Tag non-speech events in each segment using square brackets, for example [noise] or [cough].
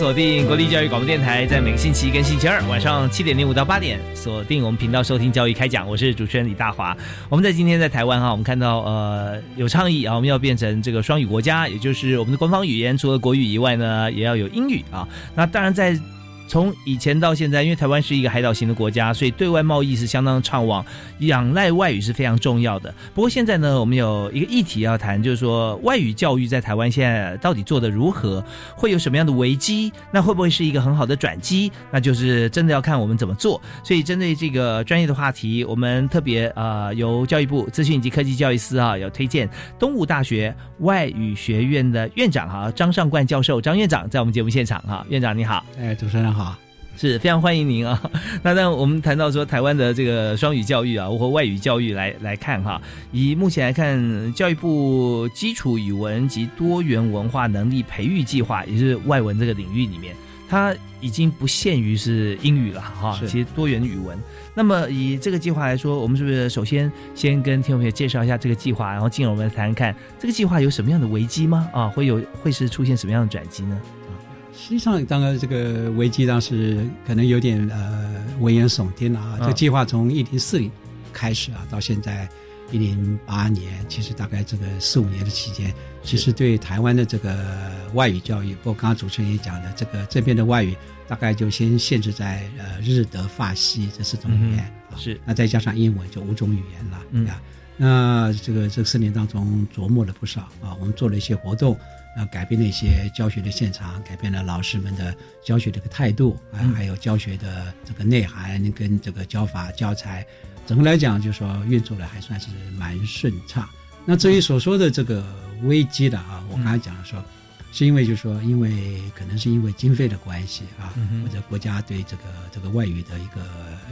锁定国立教育广播电台，在每个星期一跟星期二晚上七点零五到八点，锁定我们频道收听教育开讲。我是主持人李大华。我们在今天在台湾哈，我们看到呃有倡议啊，我们要变成这个双语国家，也就是我们的官方语言除了国语以外呢，也要有英语啊。那当然在。从以前到现在，因为台湾是一个海岛型的国家，所以对外贸易是相当畅旺，仰赖外语是非常重要的。不过现在呢，我们有一个议题要谈，就是说外语教育在台湾现在到底做的如何，会有什么样的危机？那会不会是一个很好的转机？那就是真的要看我们怎么做。所以针对这个专业的话题，我们特别呃由教育部资讯及科技教育司啊，有推荐东吴大学外语学院的院长哈张尚冠教授张院长在我们节目现场哈，院长你好，哎主持人好。好，是非常欢迎您啊。[laughs] 那那我们谈到说台湾的这个双语教育啊，或外语教育来来看哈，以目前来看，教育部基础语文及多元文化能力培育计划，也是外文这个领域里面，它已经不限于是英语了哈。其实多元语文。那么以这个计划来说，我们是不是首先先跟听众朋友介绍一下这个计划，然后进而我们谈谈看这个计划有什么样的危机吗？啊，会有会是出现什么样的转机呢？实际上，当然这个危机当时可能有点呃危言耸听了啊。这计划从一零四零开始啊，到现在一零八年，其实大概这个四五年的期间，其实对台湾的这个外语教育，包括刚刚主持人也讲的，这个这边的外语大概就先限制在呃日德法西这四种语言，是那再加上英文就五种语言了，嗯啊。那这个这四年当中琢磨了不少啊，我们做了一些活动。啊，改变了一些教学的现场，改变了老师们的教学的一个态度，啊，还有教学的这个内涵跟这个教法教材，整个来讲就说运作的还算是蛮顺畅。那至于所说的这个危机的啊，我刚才讲了说，是因为就说因为可能是因为经费的关系啊，或者国家对这个这个外语的一个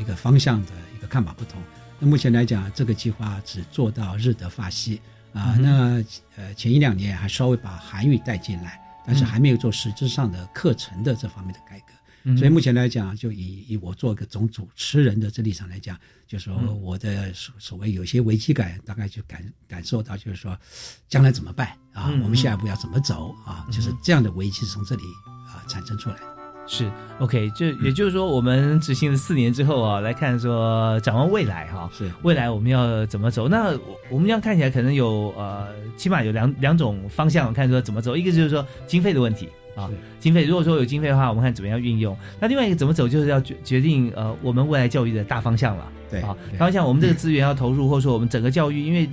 一个方向的一个看法不同。那目前来讲，这个计划只做到日德法西。啊，那呃，前一两年还稍微把韩语带进来，但是还没有做实质上的课程的这方面的改革，所以目前来讲，就以以我做一个总主持人的这立场来讲，就说我的所所谓有些危机感，大概就感感受到，就是说将来怎么办啊？我们下一步要怎么走啊？就是这样的危机是从这里啊产生出来的。是，OK，就也就是说，我们执行了四年之后啊，来看说展望未来哈，是未来我们要怎么走？那我们这样看起来可能有呃，起码有两两种方向看说怎么走，一个就是说经费的问题啊，经费如果说有经费的话，我们看怎么样运用。那另外一个怎么走，就是要决决定呃，我们未来教育的大方向了，对啊，方向我们这个资源要投入，或者说我们整个教育，因为。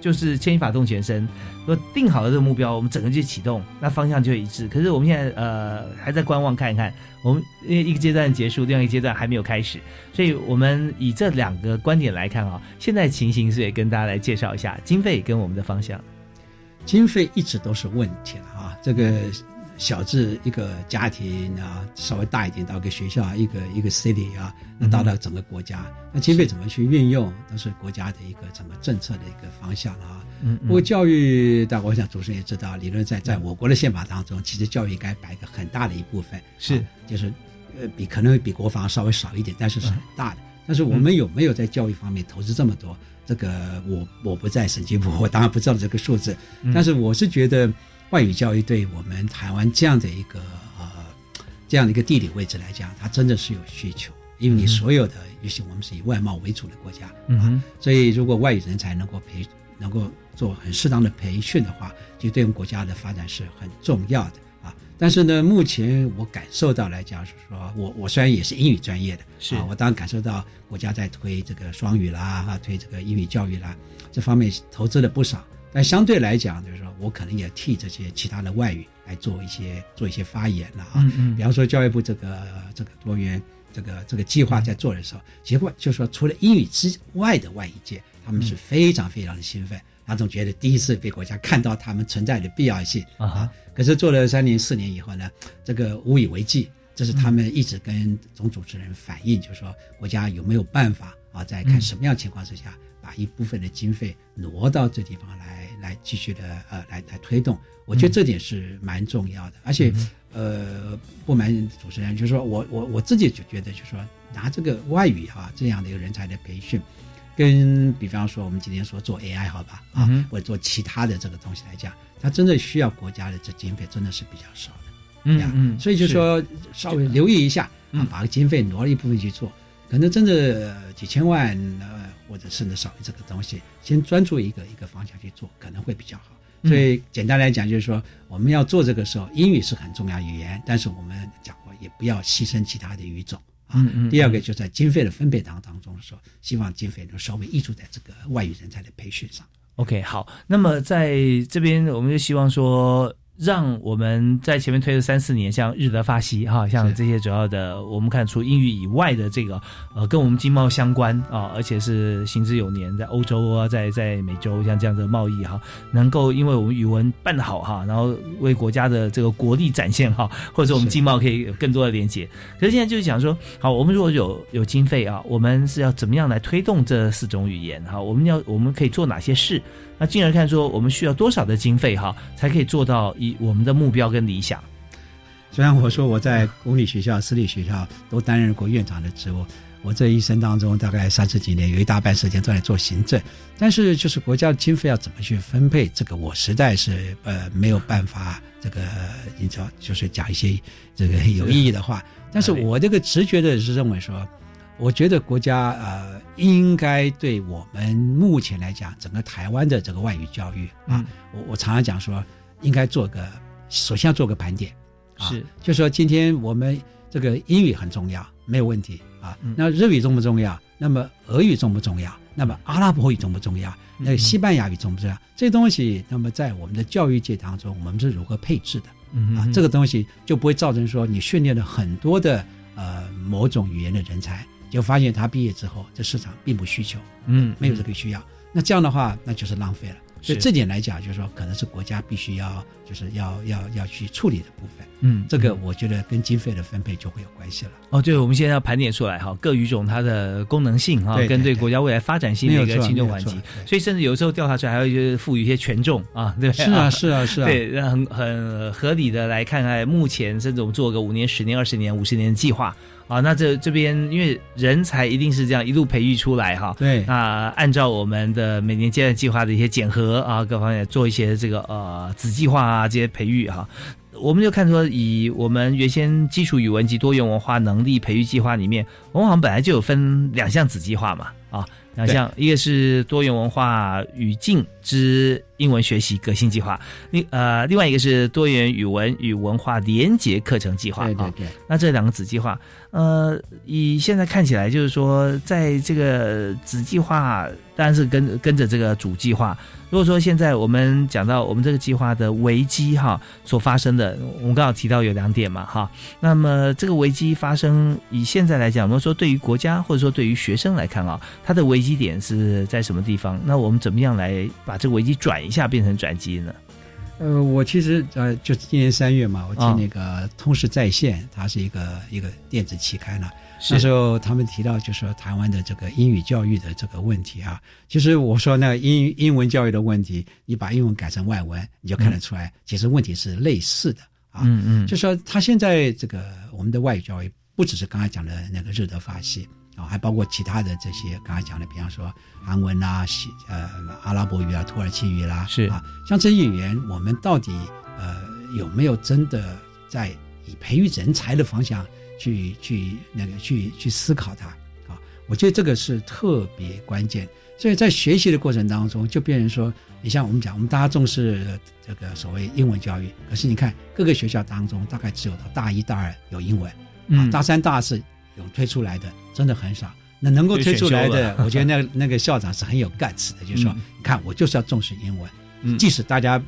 就是牵一发动全身，说定好了这个目标，我们整个就启动，那方向就一致。可是我们现在呃还在观望看一看，我们因为一个阶段结束，另外一个阶段还没有开始，所以我们以这两个观点来看啊，现在情形是也跟大家来介绍一下经费跟我们的方向。经费一直都是问题了啊，这个。小至一个家庭啊，稍微大一点到一个学校，一个一个 city 啊，那到了整个国家，那经费怎么去运用，都是国家的一个整个政策的一个方向啊。嗯，不过教育，但我想主持人也知道，理论在在我国的宪法当中，其实教育应该摆一个很大的一部分，是就是呃比可能比国防稍微少一点，但是是很大的。但是我们有没有在教育方面投资这么多？这个我我不在审计部，我当然不知道这个数字，但是我是觉得。外语教育对我们台湾这样的一个呃这样的一个地理位置来讲，它真的是有需求，因为你所有的，尤其我们是以外贸为主的国家，嗯，所以如果外语人才能够培能够做很适当的培训的话，就对我们国家的发展是很重要的啊。但是呢，目前我感受到来讲是说，我我虽然也是英语专业的，是啊，我当然感受到国家在推这个双语啦，啊，推这个英语教育啦，这方面投资了不少。但相对来讲，就是说我可能也替这些其他的外语来做一些做一些发言了啊。嗯嗯，比方说教育部这个这个多元这个这个计划在做的时候，结果就是说除了英语之外的外语界，他们是非常非常的兴奋，他总觉得第一次被国家看到他们存在的必要性啊。可是做了三年四年以后呢，这个无以为继。这是他们一直跟总主持人反映，就是说国家有没有办法啊，在看什么样情况之下，把一部分的经费挪到这地方来，来继续的呃，来来推动。我觉得这点是蛮重要的。而且呃，不瞒主持人，就是说我我我自己就觉得，就是说拿这个外语啊这样的一个人才的培训，跟比方说我们今天说做 AI 好吧啊，或者做其他的这个东西来讲，它真的需要国家的这经费真的是比较少的。嗯嗯，所以就说稍微留意一下，啊，把个经费挪了一部分去做，可能真的几千万呃，或者甚至少于这个东西，先专注一个一个方向去做，可能会比较好。所以简单来讲，就是说我们要做这个时候，英语是很重要语言，但是我们讲过也不要牺牲其他的语种啊。第二个就在经费的分配当当中的时候，希望经费能稍微溢出在这个外语人才的培训上。OK，好，那么在这边我们就希望说。让我们在前面推了三四年，像日德法西哈，像这些主要的，我们看除英语以外的这个，呃，跟我们经贸相关啊，而且是行之有年，在欧洲啊，在在美洲像这样的贸易哈，能够因为我们语文办得好哈，然后为国家的这个国力展现哈，或者说我们经贸可以有更多的连接。可是现在就是想说，好，我们如果有有经费啊，我们是要怎么样来推动这四种语言哈？我们要我们可以做哪些事？那进而看说，我们需要多少的经费哈，才可以做到以我们的目标跟理想。虽然我说我在公立学校、私立学校都担任过院长的职务，我这一生当中大概三十几年，有一大半时间都在做行政，但是就是国家的经费要怎么去分配，这个我实在是呃没有办法，这个你知道，就是讲一些这个有意义的话。[laughs] 但是我这个直觉的是认为说。我觉得国家呃应该对我们目前来讲，整个台湾的这个外语教育啊，我我常常讲说，应该做个首先要做个盘点，是，就说今天我们这个英语很重要，没有问题啊。那日语重不重要？那么俄语重不重要？那么阿拉伯语重不重要？那西班牙语重不重要？这东西，那么在我们的教育界当中，我们是如何配置的？啊，这个东西就不会造成说你训练了很多的呃某种语言的人才。就发现他毕业之后，这市场并不需求，嗯，没有这个需要。那这样的话，那就是浪费了。所以这点来讲，就是说，可能是国家必须要，就是要要要去处理的部分。嗯，这个我觉得跟经费的分配就会有关系了。哦，对，我们现在要盘点出来哈，各语种它的功能性哈，跟对国家未来发展性的一个轻重缓急。所以甚至有时候调查出来，还会就是赋予一些权重啊，对，是啊，是啊，是啊，[laughs] 对，很很合理的来看看目前甚至我们做个五年、十年、二十年、五十年的计划。啊，那这这边因为人才一定是这样一路培育出来哈，对，那按照我们的每年阶段计划的一些检核啊，各方面做一些这个呃子计划啊这些培育哈，我们就看出以我们原先基础语文及多元文化能力培育计划里面，我们好像本来就有分两项子计划嘛，啊。两项，一个是多元文化语境之英文学习革新计划，另呃，另外一个是多元语文与文化连结课程计划。对对对。那这两个子计划，呃，以现在看起来，就是说，在这个子计划，当然是跟跟着这个主计划。如果说现在我们讲到我们这个计划的危机哈所发生的，我们刚好提到有两点嘛哈。那么这个危机发生，以现在来讲，我们说对于国家或者说对于学生来看啊，它的危机点是在什么地方？那我们怎么样来把这个危机转一下，变成转机呢？呃，我其实呃，就今年三月嘛，我听那个通识在线，它是一个一个电子期刊了。那时候他们提到，就说台湾的这个英语教育的这个问题啊，其实我说那英英文教育的问题，你把英文改成外文，你就看得出来，其实问题是类似的啊。嗯嗯，就说他现在这个我们的外语教育，不只是刚才讲的那个日德法系啊，还包括其他的这些刚才讲的，比方说韩文啦、西呃阿拉伯语啊、土耳其语啦，是啊，像这些语言，我们到底呃有没有真的在以培育人才的方向？去去那个去去思考它啊！我觉得这个是特别关键。所以在学习的过程当中，就变成说，你像我们讲，我们大家重视这个所谓英文教育，可是你看各个学校当中，大概只有到大一、大二有英文，啊，大三、大四有推出来的真的很少。那能够推出来的，[laughs] 我觉得那那个校长是很有 guts 的，就是说，你看我就是要重视英文，即使大家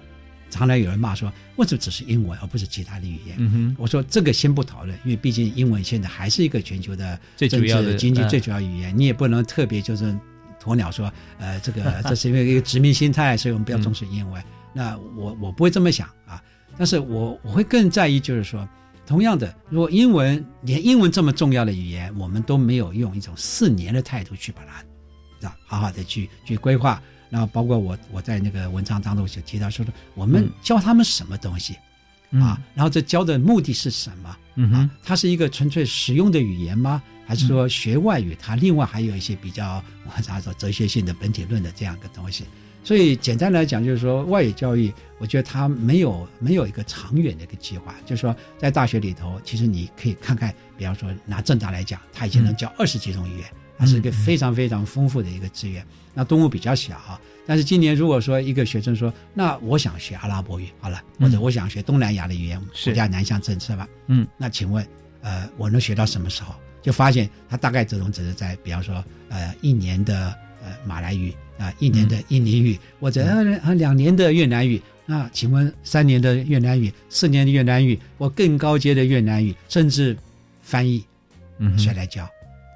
常常有人骂说，为什么只是英文而不是其他的语言？我说这个先不讨论，因为毕竟英文现在还是一个全球的最主要的经济最主要语言，你也不能特别就是。鸵鸟说：“呃，这个这是因为一个殖民心态，所以我们不要重视英文。那我我不会这么想啊，但是我我会更在意，就是说，同样的，如果英文连英文这么重要的语言，我们都没有用一种四年的态度去把它，啊，好好的去去规划。然后包括我我在那个文章当中就提到说的，我们教他们什么东西啊？然后这教的目的是什么？嗯哼，它是一个纯粹实用的语言吗？”还是说学外语，它另外还有一些比较我咋说哲学性的本体论的这样一个东西。所以简单来讲，就是说外语教育，我觉得他没有没有一个长远的一个计划。就是说在大学里头，其实你可以看看，比方说拿正大来讲，他已经能教二十几种语言，它是一个非常非常丰富的一个资源。那动物比较小，但是今年如果说一个学生说，那我想学阿拉伯语，好了，或者我想学东南亚的语言，国家南向政策吧，嗯，那请问，呃，我能学到什么时候？就发现他大概这种只是在，比方说，呃，一年的呃马来语啊，一年的印尼语，或者呃两年的越南语。那请问三年的越南语、四年的越南语我更高阶的越南语，甚至翻译，嗯，谁来教？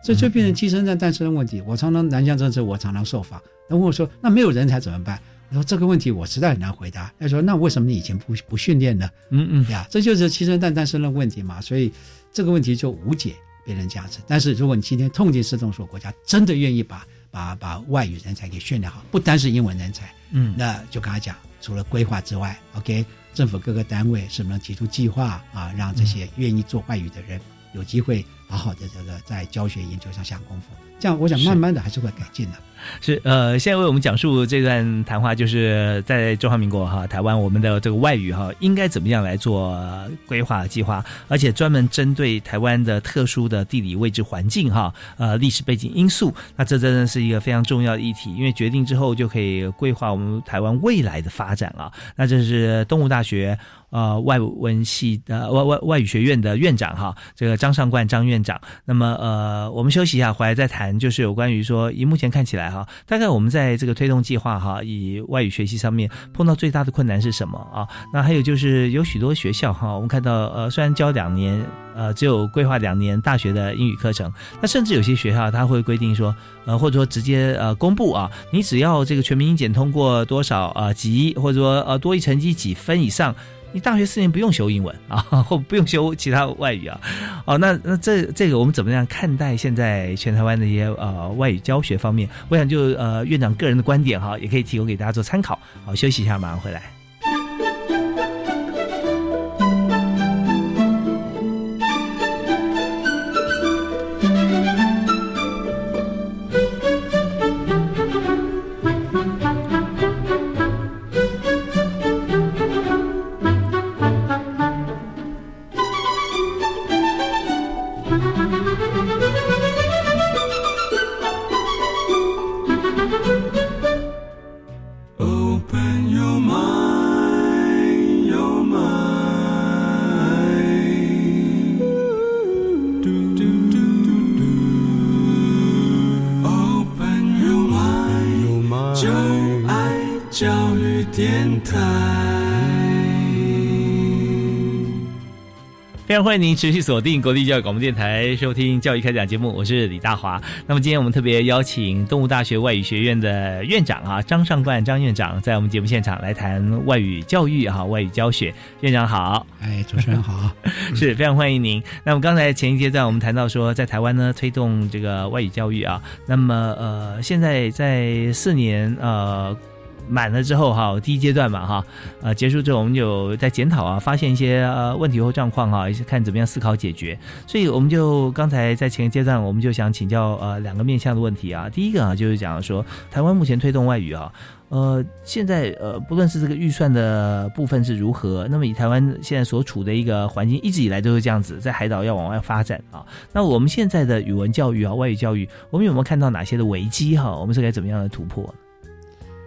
这就变成鸡生蛋、蛋生的问题。我常常南向政策，我常常受访，那问我说：“那没有人才怎么办？”我说：“这个问题我实在很难回答。”他说：“那为什么你以前不不训练呢？”嗯嗯呀，这就是鸡生蛋、蛋生的问题嘛。所以这个问题就无解。别人价值，但是如果你今天痛定思痛，说国家真的愿意把把把外语人才给训练好，不单是英文人才，嗯，那就跟他讲，除了规划之外，OK，政府各个单位是不是能提出计划啊，让这些愿意做外语的人有机会好好的这个在教学研究上下功夫，这样我想慢慢的还是会改进的。是呃，现在为我们讲述这段谈话，就是在中华民国哈台湾，我们的这个外语哈应该怎么样来做规划计划，而且专门针对台湾的特殊的地理位置环境哈呃历史背景因素，那这真的是一个非常重要的议题，因为决定之后就可以规划我们台湾未来的发展了。那这是东吴大学呃外文系的外外外语学院的院长哈，这个张尚冠张院院长。那么呃，我们休息一下，回来再谈，就是有关于说以目前看起来。哈，大概我们在这个推动计划哈，以外语学习上面碰到最大的困难是什么啊？那还有就是有许多学校哈，我们看到呃，虽然教两年，呃，只有规划两年大学的英语课程，那甚至有些学校他会规定说，呃，或者说直接呃公布啊，你只要这个全民英检通过多少呃级，或者说呃多一成绩几分以上。你大学四年不用修英文 [laughs] 啊，或不用修其他外语啊，哦，那那这这个我们怎么样看待现在全台湾的一些呃外语教学方面？我想就呃院长个人的观点哈，也可以提供给大家做参考。好，休息一下，马上回来。非常欢迎您持续锁定国立教育广播电台，收听教育开讲节目，我是李大华。那么今天我们特别邀请动物大学外语学院的院长啊张尚冠张院长，在我们节目现场来谈外语教育哈外语教学。院长好，[laughs] 哎，主持人好，是非常欢迎您。那么刚才前一阶段我们谈到说，在台湾呢推动这个外语教育啊，那么呃现在在四年呃。满了之后哈，第一阶段嘛哈，呃，结束之后我们就在检讨啊，发现一些呃问题或状况哈，看怎么样思考解决。所以我们就刚才在前一阶段，我们就想请教呃两个面向的问题啊。第一个啊，就是讲说台湾目前推动外语啊。呃，现在呃，不论是这个预算的部分是如何，那么以台湾现在所处的一个环境，一直以来都是这样子，在海岛要往外发展啊。那我们现在的语文教育啊，外语教育，我们有没有看到哪些的危机哈？我们是该怎么样的突破？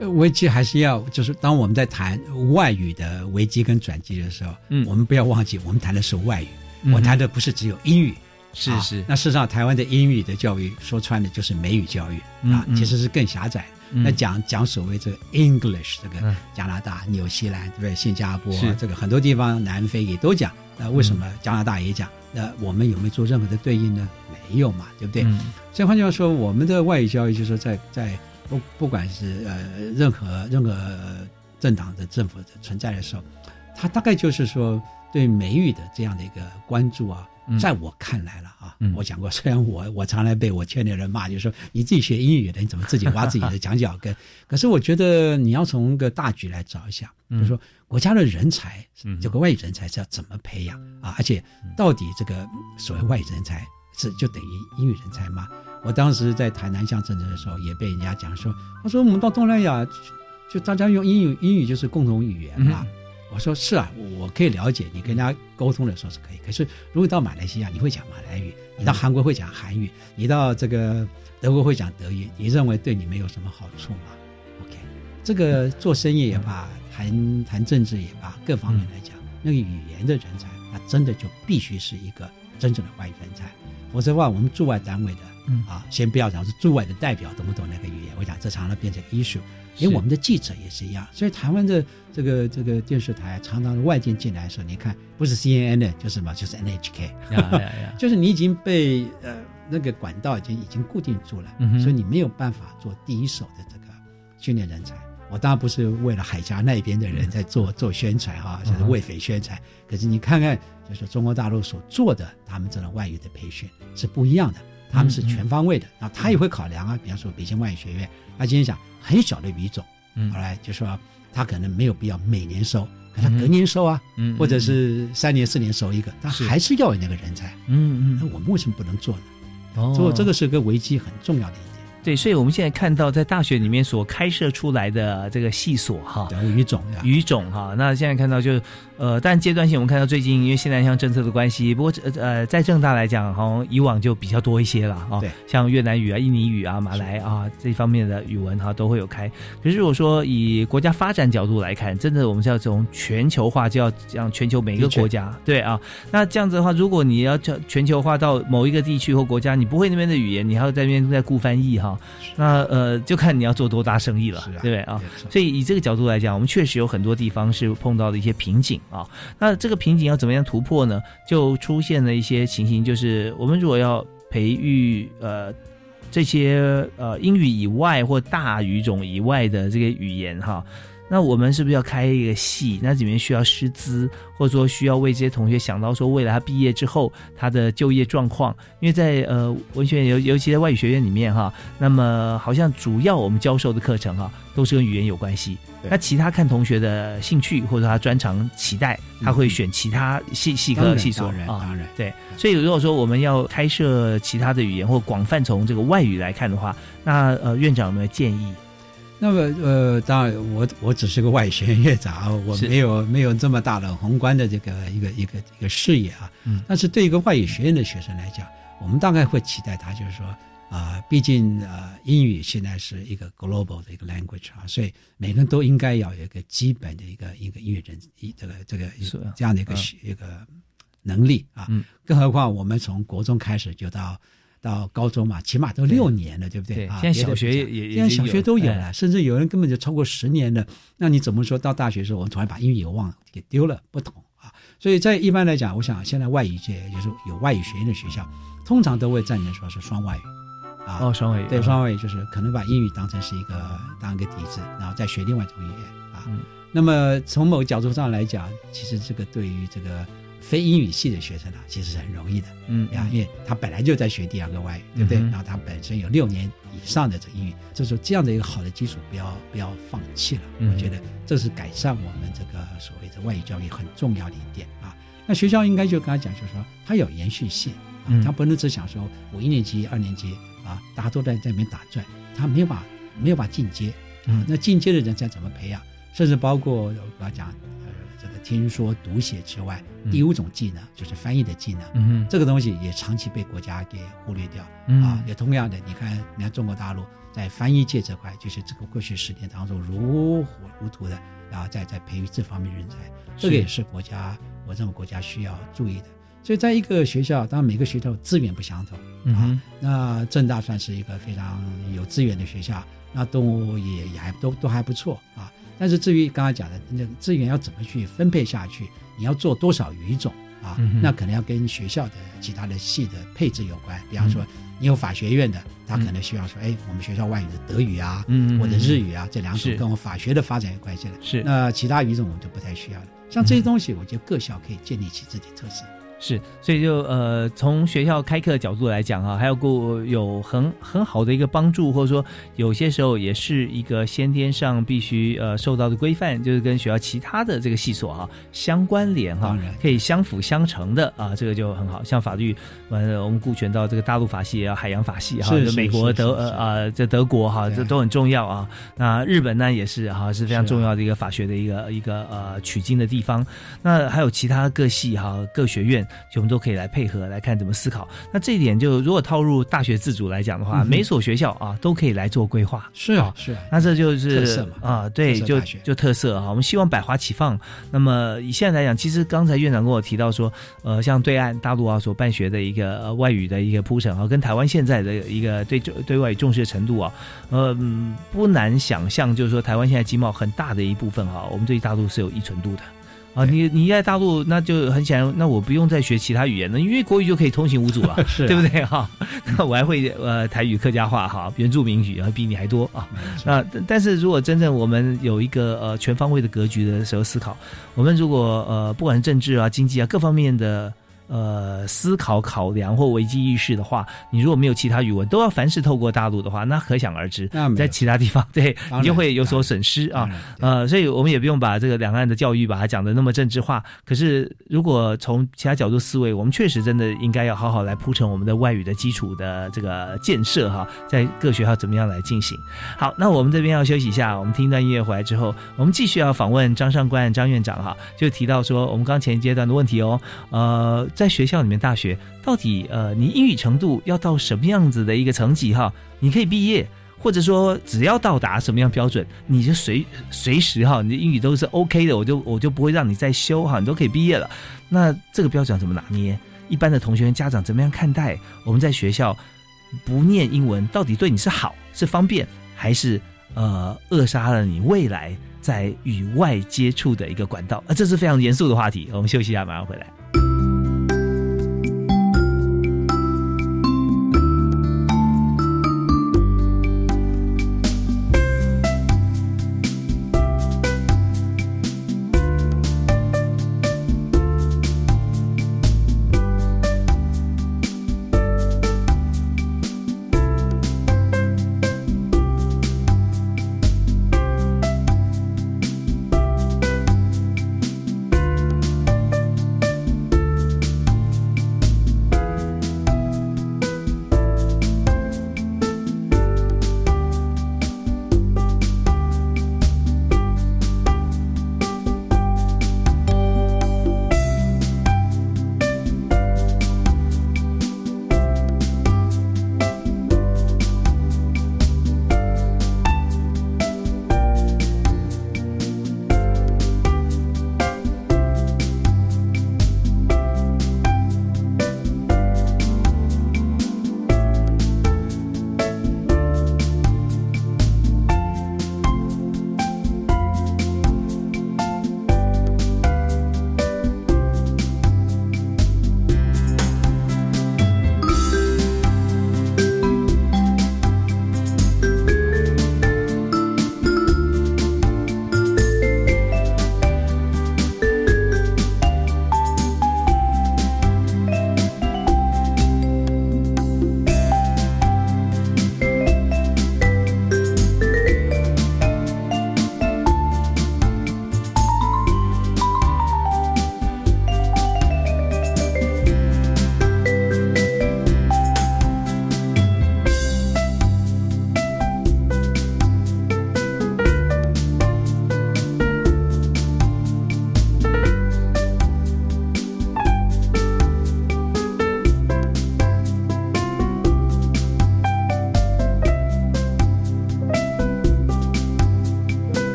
危机还是要，就是当我们在谈外语的危机跟转机的时候，嗯，我们不要忘记，我们谈的是外语，我谈的不是只有英语。是是，那事实上，台湾的英语的教育说穿了就是美语教育啊，其实是更狭窄。那讲讲所谓这个 English，这个加拿大、纽西兰对不对？新加坡这个很多地方，南非也都讲。那为什么加拿大也讲？那我们有没有做任何的对应呢？没有嘛，对不对？所以换句话说，我们的外语教育就是说，在在不不管是呃任何任何政党的政府的存在的时候，它大概就是说对美语的这样的一个关注啊。在我看来了啊，我讲过，虽然我 [laughs] 我常来被我圈内人骂，就是说你自己学英语的，你怎么自己挖自己的墙角跟？[laughs] 可是我觉得你要从一个大局来找一下，就是说国家的人才，这个外语人才是要怎么培养啊？而且到底这个所谓外语人才是就等于英语人才吗？我当时在谈南向政策的时候，也被人家讲说，他说我们到东南亚就大家用英语，英语就是共同语言嘛。我说是啊，我可以了解，你跟人家沟通的时候是可以。可是如果到马来西亚，你会讲马来语；你到韩国会讲韩语；你到这个德国会讲德语。你认为对你没有什么好处吗？OK，这个做生意也罢，谈谈政治也罢，各方面来讲，那个语言的人才，那真的就必须是一个真正的外语人才。否则的话，我们驻外单位的，啊，先不要讲是驻外的代表懂不懂那个语言，我想这常常变成 issue。连我们的记者也是一样，所以台湾的这个这个电视台常常外界进来的时候，你看不是 CNN 的，就是什么，就是 NHK，[laughs] 就是你已经被呃那个管道已经已经固定住了，所以你没有办法做第一手的这个训练人才。我当然不是为了海峡那边的人在做做宣传哈，就是为匪宣传。可是你看看，就是中国大陆所做的他们这种外语的培训是不一样的，他们是全方位的，然后他也会考量啊，比方说北京外语学院，他今天讲。很小的语种，后来就说他可能没有必要每年收，可他隔年收啊，或者是三年四年收一个，他还是要有那个人才。嗯嗯，那我们为什么不能做呢？做这个是个危机很重要的。对，所以我们现在看到在大学里面所开设出来的这个系所哈，语种语种哈，那现在看到就呃，但阶段性我们看到最近因为现在像政策的关系，不过呃在正大来讲，好像以往就比较多一些了啊，对像越南语啊、印尼语啊、马来啊这方面的语文哈都会有开。可是如果说以国家发展角度来看，真的我们是要从全球化，就要让全球每一个国家对啊，那这样子的话，如果你要叫全球化到某一个地区或国家，你不会那边的语言，你还要在那边再顾翻译哈。那呃，就看你要做多大生意了，对不对啊？所以以这个角度来讲，我们确实有很多地方是碰到的一些瓶颈啊。那这个瓶颈要怎么样突破呢？就出现了一些情形，就是我们如果要培育呃这些呃英语以外或大语种以外的这个语言哈。那我们是不是要开一个系？那里面需要师资，或者说需要为这些同学想到说，未来他毕业之后他的就业状况。因为在呃文学院，尤尤其在外语学院里面哈，那么好像主要我们教授的课程哈，都是跟语言有关系。那其他看同学的兴趣或者他专长期待，他会选其他系系科系所啊。当然，对。所以如果说我们要开设其他的语言或广泛从这个外语来看的话，那呃院长有没有建议？那么，呃，当然，我我只是个外语学院院长，[laughs] 我没有没有这么大的宏观的这个一个一个一个视野啊。嗯。但是对一个外语学院的学生来讲，我们大概会期待他，就是说，啊，毕竟呃，英语现在是一个 global 的一个 language 啊，所以每个人都应该要有一个基本的一个一个英语人一这个这个这样的一个一个能力啊。嗯。更何况我们从国中开始就到。到高中嘛，起码都六年了，对不对？啊，现在小学也现在小学都有了，甚至有人根本就超过十年了。那你怎么说到大学时候，我们突然把英语忘给丢了？不同啊。所以在一般来讲，我想现在外语界就是有外语学院的学校，通常都会赞成说是双外语啊。哦，双外语对双外语就是可能把英语当成是一个当一个底子，然后再学另外一种语言啊。那么从某个角度上来讲，其实这个对于这个。非英语系的学生啊，其实是很容易的，嗯呀，因为他本来就在学第二个外语，对不对？然后他本身有六年以上的这英语，就是这样的一个好的基础，不要不要放弃了。我觉得这是改善我们这个所谓的外语教育很重要的一点啊。那学校应该就跟他讲，就是说他有延续性，啊，他不能只想说我一年级、二年级啊，大家都在在里面打转，他没有把没有把进阶。啊，那进阶的人才怎么培养？甚至包括我要讲，呃，这个听说读写之外，第五种技能就是翻译的技能。嗯哼，这个东西也长期被国家给忽略掉。啊，也同样的，你看，你看中国大陆在翻译界这块，就是这个过去十年当中如火如荼的然后，在在培育这方面人才，这个也是国家我认为国家需要注意的。所以，在一个学校，当然每个学校资源不相同啊。那正大算是一个非常有资源的学校，那动物也也还都都还不错啊。但是至于刚才讲的那个资源要怎么去分配下去，你要做多少语种啊？那可能要跟学校的其他的系的配置有关。比方说，你有法学院的，他可能需要说，哎，我们学校外语的德语啊，嗯或者日语啊，这两种跟我们法学的发展有关系的。是。那其他语种我们就不太需要了。像这些东西，我觉得各校可以建立起自己特色。是，所以就呃，从学校开课的角度来讲哈，还有过有很很好的一个帮助，或者说有些时候也是一个先天上必须呃受到的规范，就是跟学校其他的这个系所哈相关联哈，可以相辅相成的啊，这个就很好。像法律，呃，我们顾全到这个大陆法系啊，海洋法系哈，就美国德呃啊，这德国哈，这都很重要啊。那日本呢也是哈，是非常重要的一个法学的一个一个呃取经的地方。那还有其他各系哈各学院。我们都可以来配合来看怎么思考。那这一点就如果套入大学自主来讲的话，每所学校啊都可以来做规划。是啊，是啊。那这就是啊，对，就就特色啊。我们希望百花齐放。那么以现在来讲，其实刚才院长跟我提到说，呃，像对岸大陆啊所办学的一个呃外语的一个铺陈啊，跟台湾现在的一个对对外语重视的程度啊，呃，不难想象，就是说台湾现在经贸很大的一部分哈，我们对大陆是有依存度的。啊，你你在大陆那就很显然，那我不用再学其他语言了，因为国语就可以通行无阻 [laughs] 了，对不对哈？[laughs] 那我还会呃台语、客家话哈、原住民语，啊，比你还多啊。那但是如果真正我们有一个呃全方位的格局的时候思考，我们如果呃不管是政治啊、经济啊各方面的。呃，思考考量或危机意识的话，你如果没有其他语文，都要凡是透过大陆的话，那可想而知，在其他地方对 [laughs] 你就会有所损失啊。呃，所以我们也不用把这个两岸的教育把它讲的那么政治化。可是，如果从其他角度思维，我们确实真的应该要好好来铺成我们的外语的基础的这个建设哈，在各学校怎么样来进行。好，那我们这边要休息一下，我们听一段音乐回来之后，我们继续要访问张上官张院长哈，就提到说我们刚前一阶段的问题哦，呃。在学校里面，大学到底呃，你英语程度要到什么样子的一个层级哈？你可以毕业，或者说只要到达什么样标准，你就随随时哈，你的英语都是 OK 的，我就我就不会让你再修哈，你都可以毕业了。那这个标准怎么拿捏？一般的同学家长怎么样看待？我们在学校不念英文，到底对你是好是方便，还是呃扼杀了你未来在与外接触的一个管道？啊，这是非常严肃的话题。我们休息一下，马上回来。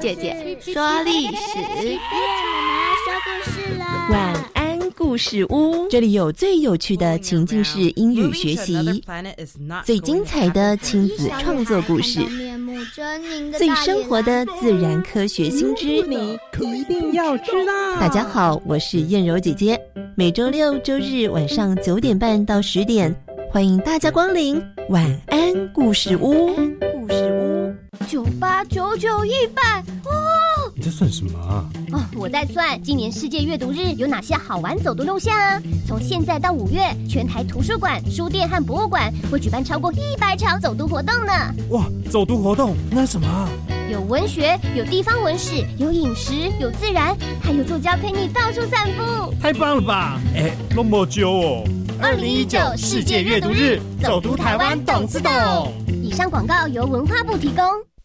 姐姐说历史。妈妈说故事了。晚安故事屋，这里有最有趣的情境式英语学习，最精彩的亲子创作故事，最生活的自然科学新知，你一定要知道。大家好，我是燕柔姐姐，每周六周日晚上九点半到十点，欢迎大家光临晚安故事屋。故事屋九八九九一百哦。你在算什么啊？哦，我在算今年世界阅读日有哪些好玩走读路线啊！从现在到五月，全台图书馆、书店和博物馆会举办超过一百场走读活动呢。哇，走读活动那什么？有文学，有地方文史，有饮食，有自然，还有作家陪你到处散步。太棒了吧！哎，那么久哦。二零一九世界阅读日，走读台湾懂自懂。以上广告由文化部提供。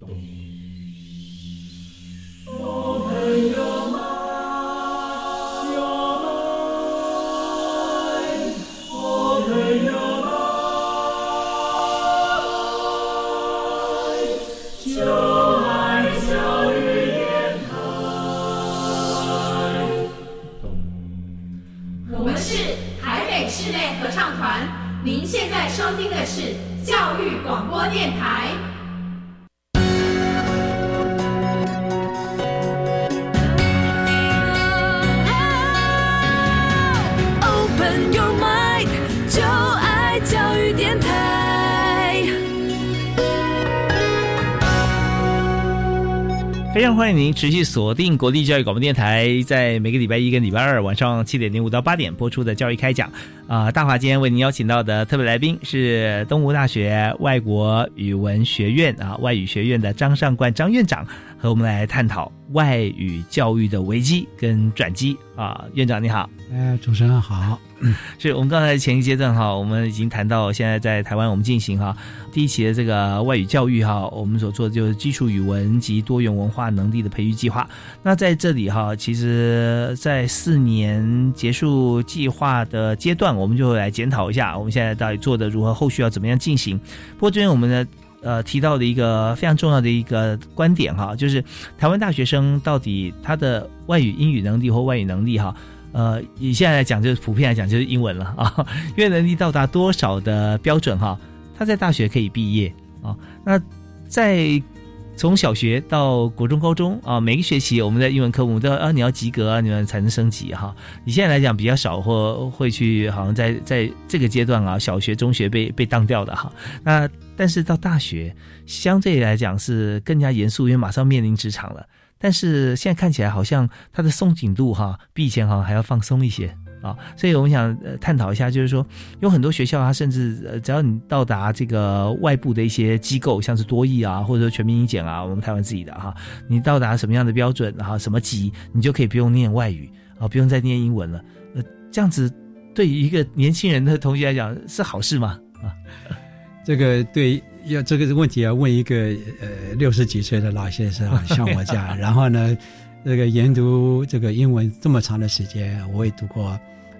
我们是台北室内合唱团，您现在收听的是教育广播电台。非常欢迎您持续锁定国立教育广播电台，在每个礼拜一跟礼拜二晚上七点零五到八点播出的教育开讲。啊，大华今天为您邀请到的特别来宾是东吴大学外国语文学院啊外语学院的张尚冠张院长，和我们来探讨外语教育的危机跟转机啊。院长你好，哎，主持人好。是我们刚才前一阶段哈，我们已经谈到现在在台湾我们进行哈第一期的这个外语教育哈，我们所做的就是基础语文及多元文化能力的培育计划。那在这里哈，其实，在四年结束计划的阶段，我们就会来检讨一下，我们现在到底做的如何，后续要怎么样进行。不过这边我们呢，呃，提到的一个非常重要的一个观点哈，就是台湾大学生到底他的外语英语能力或外语能力哈。呃，以现在来讲，就是普遍来讲就是英文了啊，[laughs] 因为能力到达多少的标准哈，他在大学可以毕业啊。那在从小学到国中、高中啊，每个学期我们在英文科目都要啊，你要及格啊，你们才能升级哈。你现在来讲比较少或会去，好像在在这个阶段啊，小学、中学被被当掉的哈。那但是到大学，相对来讲是更加严肃，因为马上面临职场了。但是现在看起来好像它的松紧度哈，比以前哈还要放松一些啊，所以我们想呃探讨一下，就是说有很多学校它甚至呃只要你到达这个外部的一些机构，像是多益啊，或者说全民英检啊，我们台湾自己的哈，你到达什么样的标准，然后什么级，你就可以不用念外语啊，不用再念英文了，呃，这样子对于一个年轻人的同学来讲是好事吗？啊，[laughs] 这个对。要这个问题要问一个呃六十几岁的老先生，像我这样，[laughs] 然后呢，这个研读这个英文这么长的时间，我也读过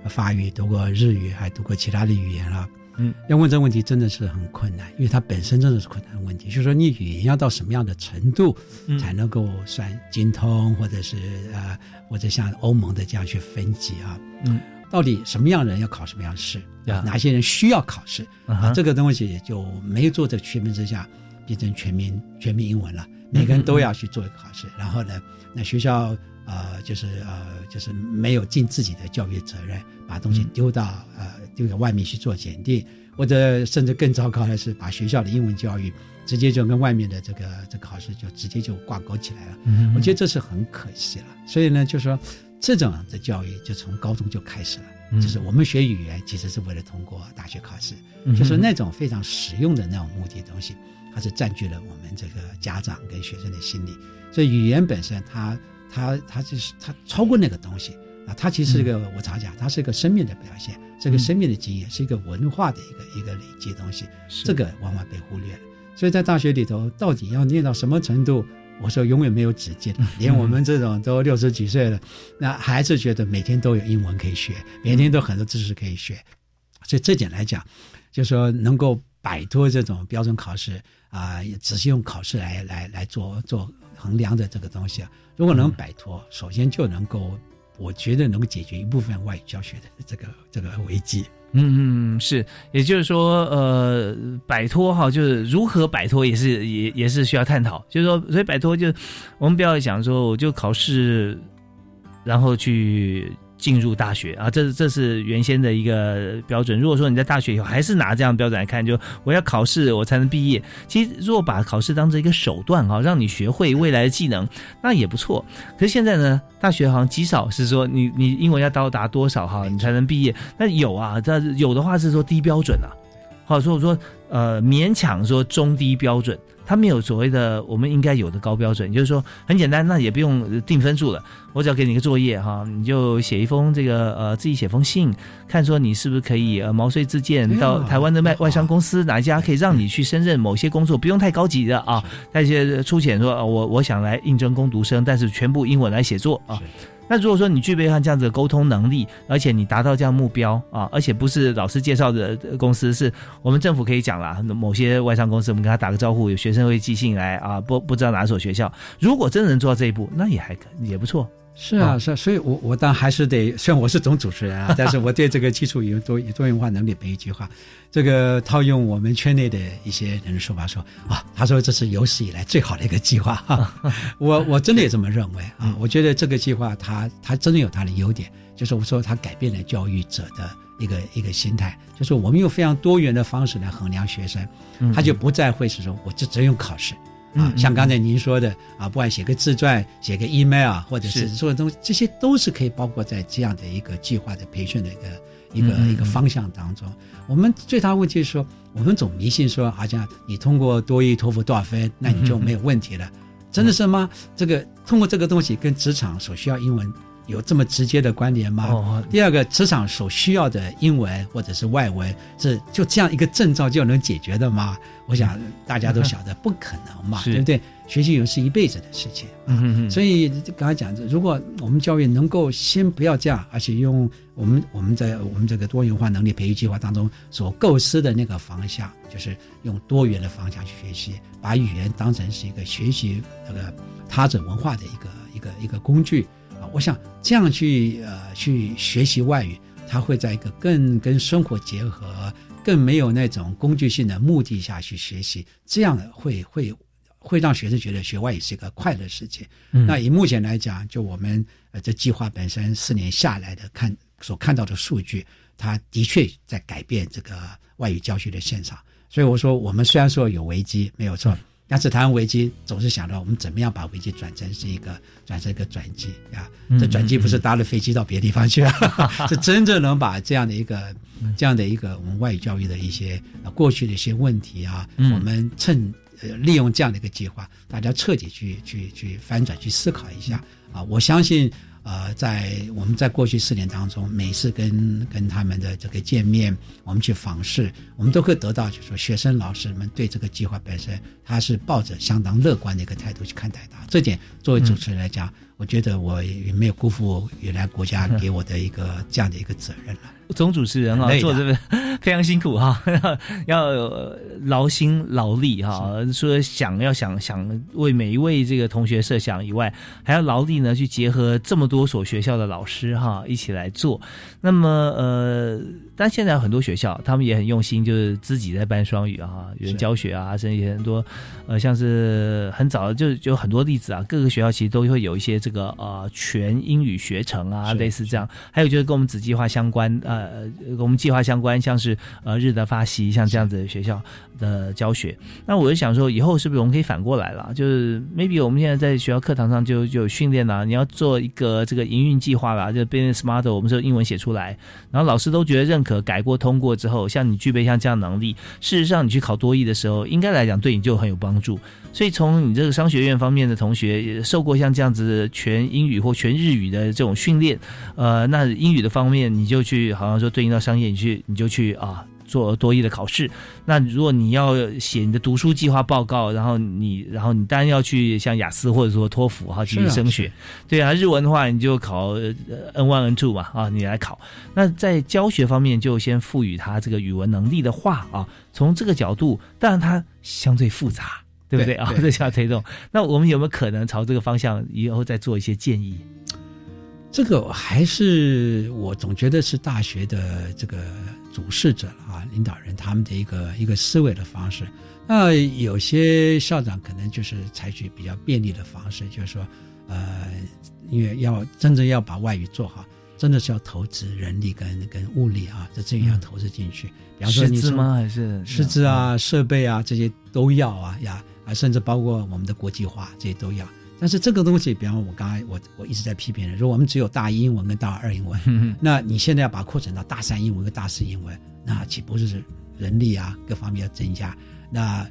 法语，读过日语，还读过其他的语言了。嗯，要问这个问题真的是很困难，因为它本身真的是困难的问题。就是说，你语言要到什么样的程度才能够算精通，或者是呃，或者像欧盟的这样去分级啊？嗯。到底什么样人要考什么样的试？哪些人需要考试？啊，这个东西就没有做这个区分之下，变成全民全民英文了。每个人都要去做一个考试，然后呢，那学校呃就是呃就是没有尽自己的教育责任，把东西丢到呃丢给外面去做检定，或者甚至更糟糕的是，把学校的英文教育直接就跟外面的这个这考试就直接就挂钩起来了。嗯，我觉得这是很可惜了。所以呢，就说。这种的教育就从高中就开始了，就是我们学语言其实是为了通过大学考试，就是那种非常实用的那种目的东西，它是占据了我们这个家长跟学生的心理。所以语言本身，它它它就是它超过那个东西啊，它其实是一个我常讲，它是一个生命的表现，是一个生命的经验，是一个文化的一个一个累积东西。这个往往被忽略了。所以在大学里头，到底要念到什么程度？我说永远没有止境，[laughs] 连我们这种都六十几岁了，那还是觉得每天都有英文可以学，每天都很多知识可以学。所以这点来讲，就说能够摆脱这种标准考试啊，只是用考试来来来做做衡量的这个东西啊，如果能摆脱，首先就能够，我觉得能够解决一部分外语教学的这个这个危机。嗯嗯是，也就是说，呃，摆脱哈，就是如何摆脱，也是也也是需要探讨。就是说，所以摆脱，就我们不要想说，我就考试，然后去。进入大学啊，这这是原先的一个标准。如果说你在大学以后还是拿这样标准来看，就我要考试我才能毕业。其实如果把考试当成一个手段啊，让你学会未来的技能，那也不错。可是现在呢，大学好像极少是说你你英文要到达多少哈，你才能毕业？那有啊，这有的话是说低标准啊，好，所以说呃勉强说中低标准。他没有所谓的我们应该有的高标准，就是说很简单，那也不用定分数了。我只要给你一个作业哈，你就写一封这个呃自己写封信，看说你是不是可以呃毛遂自荐到台湾的外外商公司哪一家可以让你去胜任某些工作，不用太高级的啊，那些粗浅说我我想来应征攻读生，但是全部英文来写作啊。那如果说你具备像这样子的沟通能力，而且你达到这样目标啊，而且不是老师介绍的公司，是我们政府可以讲啦，某些外商公司，我们跟他打个招呼，有学生会寄信来啊，不不知道哪所学校。如果真能做到这一步，那也还可也不错。是啊，是，所以，我我当然还是得，虽然我是总主持人啊，[laughs] 但是我对这个基础有多多元化能力没一句话，这个套用我们圈内的一些人的说法说啊，他说这是有史以来最好的一个计划，[laughs] 我我真的也这么认为啊，我觉得这个计划它它真的有它的优点，就是我说它改变了教育者的一个一个心态，就是我们用非常多元的方式来衡量学生，他就不再会是说我就只用考试。啊，像刚才您说的啊，不管写个自传、写个 email 啊，或者是做的东西，这些都是可以包括在这样的一个计划的培训的一个一个一个方向当中。我们最大问题是说，我们总迷信说，好像你通过多益托福多少分，那你就没有问题了，真的是吗？这个通过这个东西跟职场所需要英文。有这么直接的关联吗？第二个，职场所需要的英文或者是外文，是就这样一个证照就能解决的吗？我想大家都晓得不可能嘛，对不对？学习语言是一辈子的事情。嗯所以刚才讲的，如果我们教育能够先不要这样，而且用我们我们在我们这个多元化能力培育计划当中所构思的那个方向，就是用多元的方向去学习，把语言当成是一个学习那个他者文化的一个一个一个工具。我想这样去呃去学习外语，他会在一个更跟生活结合、更没有那种工具性的目的下去学习，这样的会会会让学生觉得学外语是一个快乐事情。那以目前来讲，就我们呃这计划本身四年下来的看所看到的数据，它的确在改变这个外语教学的现场。所以我说，我们虽然说有危机，没有错。但是台湾危机总是想到我们怎么样把危机转成是一个转成一个转机啊？这转机不是搭了飞机到别的地方去啊，[laughs] [laughs] 是真正能把这样的一个这样的一个我们外语教育的一些过去的一些问题啊，我们趁呃利用这样的一个计划，大家彻底去去去翻转去思考一下啊！我相信。呃，在我们在过去四年当中，每次跟跟他们的这个见面，我们去访视，我们都会得到，就是说学生老师们对这个计划本身，他是抱着相当乐观的一个态度去看待的。这点作为主持人来讲，我觉得我也没有辜负原来国家给我的一个这样的一个责任了。总主持人啊，做这个非常辛苦哈，[laughs] 要劳心劳力哈。说想要想想为每一位这个同学设想以外，还要劳力呢，去结合这么多所学校的老师哈，一起来做。那么呃，但现在很多学校他们也很用心，就是自己在办双语啊，有人教学啊，甚至很多呃，像是很早就就很多例子啊，各个学校其实都会有一些这这个呃全英语学程啊，类似这样。还有就是跟我们子计划相关，呃，呃跟我们计划相关，像是呃日德发西像这样子的学校的教学。那我就想说，以后是不是我们可以反过来了？就是 maybe 我们现在在学校课堂上就就训练了，你要做一个这个营运计划吧，就 business model，我们说英文写出来，然后老师都觉得认可，改过通过之后，像你具备像这样能力，事实上你去考多艺的时候，应该来讲对你就很有帮助。所以从你这个商学院方面的同学也受过像这样子全英语或全日语的这种训练，呃，那英语的方面你就去好像说对应到商业，你去你就去啊做多义的考试。那如果你要写你的读书计划报告，然后你然后你当然要去像雅思或者说托福哈继续升学。对啊，日文的话你就考 N one N two 嘛啊，你来考。那在教学方面就先赋予他这个语文能力的话啊，从这个角度，当然它相对复杂。对不对啊？[laughs] 这叫推动。那我们有没有可能朝这个方向以后再做一些建议？这个还是我总觉得是大学的这个主事者啊，领导人他们的一个一个思维的方式。那有些校长可能就是采取比较便利的方式，就是说，呃，因为要真正要把外语做好，真的是要投资人力跟跟物力啊，这资源要投资进去。比方说师资吗？还是师资啊、设备啊这些都要啊呀。啊，甚至包括我们的国际化这些都要，但是这个东西，比方我刚才我我一直在批评的，如果我们只有大一英文跟大二英文，那你现在要把扩展到大三英文跟大四英文，那岂不是人力啊各方面要增加？那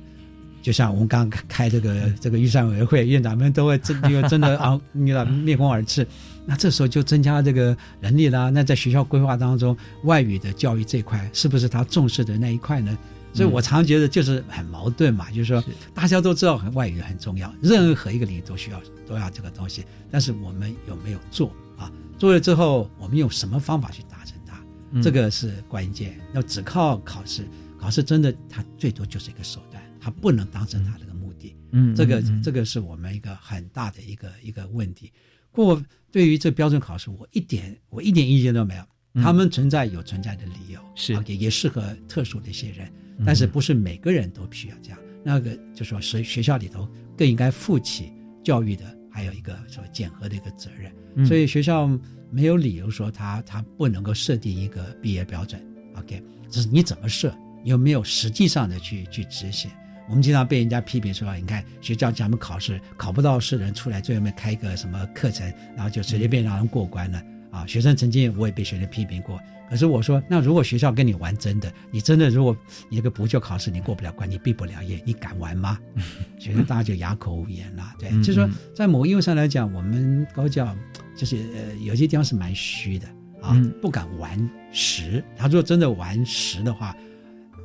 就像我们刚刚开这个这个预算委员会，院长们都会真真的啊，你了面红耳赤，那这时候就增加这个人力啦。那在学校规划当中，外语的教育这块是不是他重视的那一块呢？所以我常觉得就是很矛盾嘛，就是说大家都知道外语很重要，任何一个领域都需要都要这个东西，但是我们有没有做啊？做了之后，我们用什么方法去达成它？这个是关键。要只靠考试，考试真的它最多就是一个手段，它不能当成它这个目的。嗯，这个这个是我们一个很大的一个一个问题。过对于这标准考试，我一点我一点意见都没有。他们存在有存在的理由，是也也适合特殊的一些人。但是不是每个人都需要这样？那个就说学学校里头更应该负起教育的，还有一个说检核的一个责任。所以学校没有理由说他他不能够设定一个毕业标准。OK，只是你怎么设，你有没有实际上的去去执行？我们经常被人家批评说，你看学校咱们考试考不到试人出来，最后面开一个什么课程，然后就随随便让人过关了啊！学生曾经我也被学生批评过。可是我说，那如果学校跟你玩真的，你真的如果你一个补救考试你过不了关，你毕不了业，你敢玩吗？[laughs] 学生大家就哑口无言了。对，就是说，在某个意义上来讲，我们高教就是呃有些地方是蛮虚的啊，不敢玩实。他说真的玩实的话，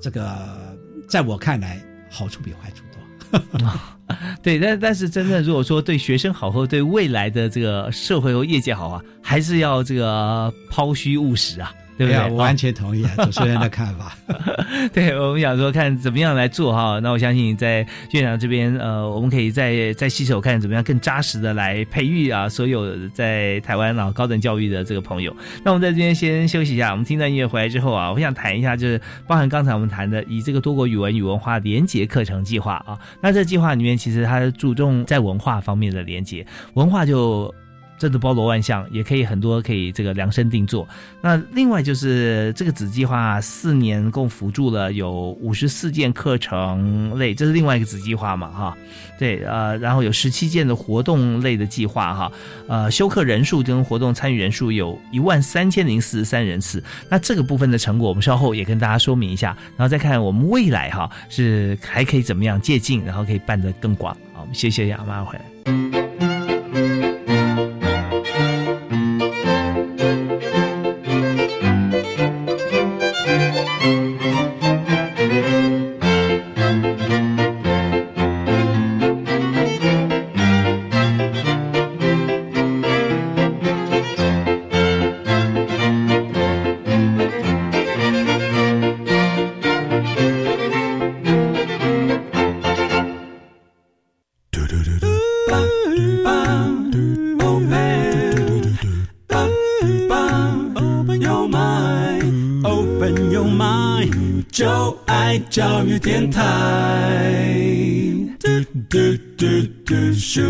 这个在我看来好处比坏处多。[laughs] [laughs] 对，但但是真正如果说对学生好和对未来的这个社会和业界好啊，还是要这个抛虚务实啊。对不对？我完全同意主持人的看法。[laughs] 对我们想说，看怎么样来做哈。那我相信在院长这边，呃，我们可以再再洗手，看怎么样更扎实的来培育啊，所有在台湾啊高等教育的这个朋友。那我们在这边先休息一下，我们听段音乐回来之后啊，我想谈一下，就是包含刚才我们谈的，以这个多国语文与文化连结课程计划啊。那这计划里面，其实它注重在文化方面的连结，文化就。真的包罗万象，也可以很多可以这个量身定做。那另外就是这个子计划四年共辅助了有五十四件课程类，这是另外一个子计划嘛哈？对，呃，然后有十七件的活动类的计划哈，呃，修课人数跟活动参与人数有一万三千零四十三人次。那这个部分的成果，我们稍后也跟大家说明一下，然后再看我们未来哈是还可以怎么样借鉴，然后可以办得更广。好，我们谢谢亚妈回来。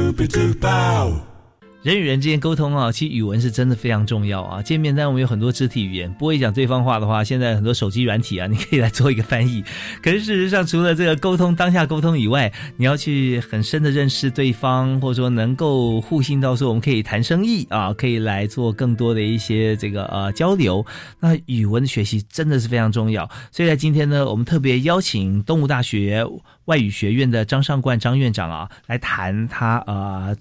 doopy doo bow. 人与人之间沟通啊，其实语文是真的非常重要啊。见面，但我们有很多肢体语言，不会讲对方话的话，现在很多手机软体啊，你可以来做一个翻译。[laughs] 可是事实上，除了这个沟通当下沟通以外，你要去很深的认识对方，或者说能够互信到说我们可以谈生意啊，可以来做更多的一些这个呃交流。那语文的学习真的是非常重要。所以在今天呢，我们特别邀请东吴大学外语学院的张尚冠张院长啊，来谈他呃。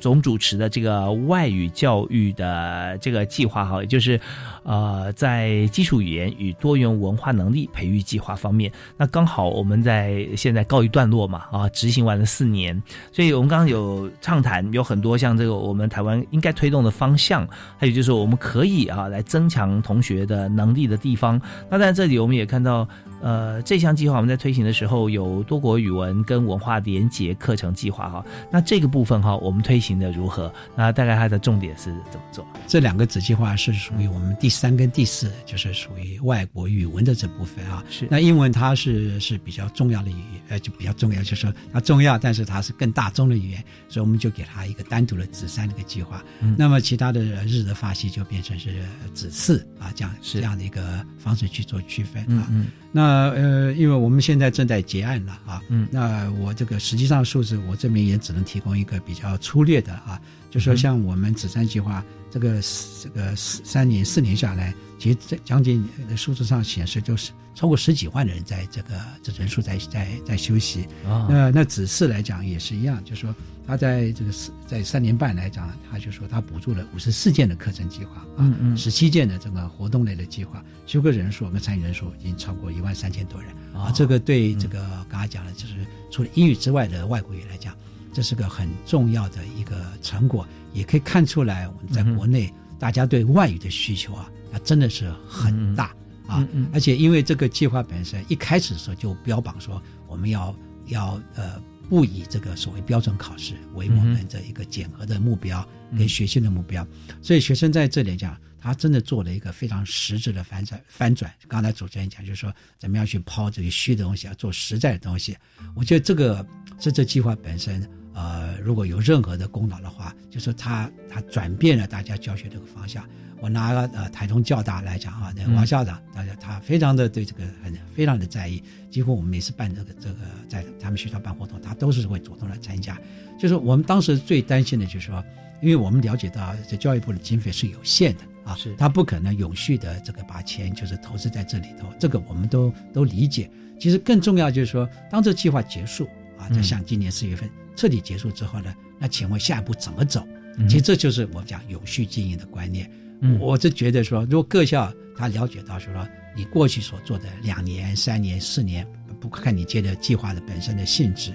总主持的这个外语教育的这个计划哈，也就是，呃，在基础语言与多元文化能力培育计划方面，那刚好我们在现在告一段落嘛，啊，执行完了四年，所以我们刚刚有畅谈，有很多像这个我们台湾应该推动的方向，还有就是我们可以啊来增强同学的能力的地方。那在这里我们也看到。呃，这项计划我们在推行的时候有多国语文跟文化连结课程计划哈。那这个部分哈，我们推行的如何？那大概它的重点是怎么做？这两个子计划是属于我们第三跟第四，就是属于外国语文的这部分啊。是。那英文它是是比较重要的语言，呃，就比较重要，就是说它重要，但是它是更大众的语言，所以我们就给它一个单独的子三的一个计划。嗯。那么其他的日的发系就变成是子四啊，这样这样的一个方式去做区分啊。嗯。那呃，因为我们现在正在结案了啊，嗯，那我这个实际上数字我这边也只能提供一个比较粗略的啊，就说像我们紫山计划这个这个三年四年下来，其实这将近的数字上显示就是超过十几万人在这个这人数在在在休息。啊，那那子嗣来讲也是一样，就是说。他在这个四在三年半来讲，他就说他补助了五十四件的课程计划啊，十七件的这个活动类的计划，修课人数跟参与人数已经超过一万三千多人。啊。这个对这个刚才讲的，就是除了英语之外的外国语来讲，这是个很重要的一个成果，也可以看出来我们在国内大家对外语的需求啊，那真的是很大啊。而且因为这个计划本身一开始的时候就标榜说我们要要呃。不以这个所谓标准考试为我们的一个检核的目标跟学习的目标，所以学生在这里讲，他真的做了一个非常实质的翻转。翻转，刚才主持人讲，就是说怎么样去抛这个虚的东西，要做实在的东西。我觉得这个这这计划本身，呃，如果有任何的功劳的话，就是他他转变了大家教学这个方向。我拿个呃台中教大来讲啊，那王校长，大家他非常的对这个很非常的在意，几乎我们每次办这个这个在他们学校办活动，他都是会主动来参加。就是我们当时最担心的就是说，因为我们了解到这教育部的经费是有限的啊，是他不可能永续的这个把钱就是投资在这里头，这个我们都都理解。其实更重要就是说，当这计划结束啊，就像今年四月份彻底结束之后呢，那请问下一步怎么走？其实这就是我们讲永续经营的观念。我是觉得说，如果各校他了解到说，你过去所做的两年、三年、四年，不看你接的计划的本身的性质，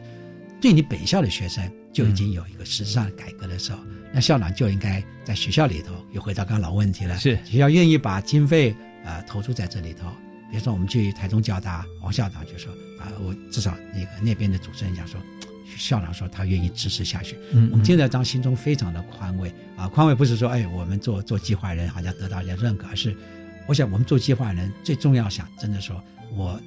对你本校的学生就已经有一个实质上的改革的时候，那校长就应该在学校里头，又回到刚刚老问题了，是学校愿意把经费呃投注在这里头。比如说我们去台中交大，王校长就说啊，我至少那个那边的主持人讲说。校长说他愿意支持下去，嗯，我们听得当心中非常的宽慰啊，宽慰不是说哎我们做做计划人好像得到人家认可，而是我想我们做计划人最重要想真的说我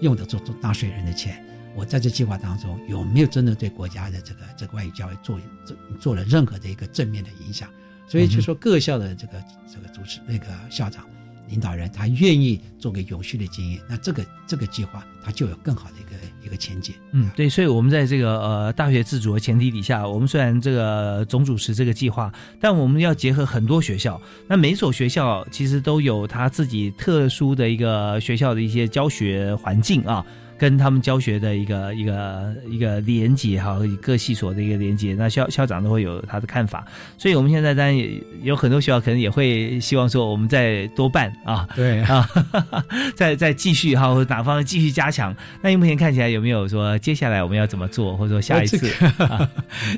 用的做做纳税人的钱，我在这计划当中有没有真的对国家的这个这个外语教育做做做了任何的一个正面的影响？所以就说各校的这个这个主持那个校长。领导人他愿意做个永续的经营，那这个这个计划他就有更好的一个一个前景。嗯，对，所以我们在这个呃大学自主的前提底下，我们虽然这个总主持这个计划，但我们要结合很多学校，那每所学校其实都有他自己特殊的一个学校的一些教学环境啊。跟他们教学的一个一个一个连接哈，各系所的一个连接，那校校长都会有他的看法，所以我们现在当然也有很多学校可能也会希望说，我们再多办啊，对。啊，[laughs] 再再继续哈，或者哪方面继续加强。那你目前看起来有没有说接下来我们要怎么做，或者说下一次？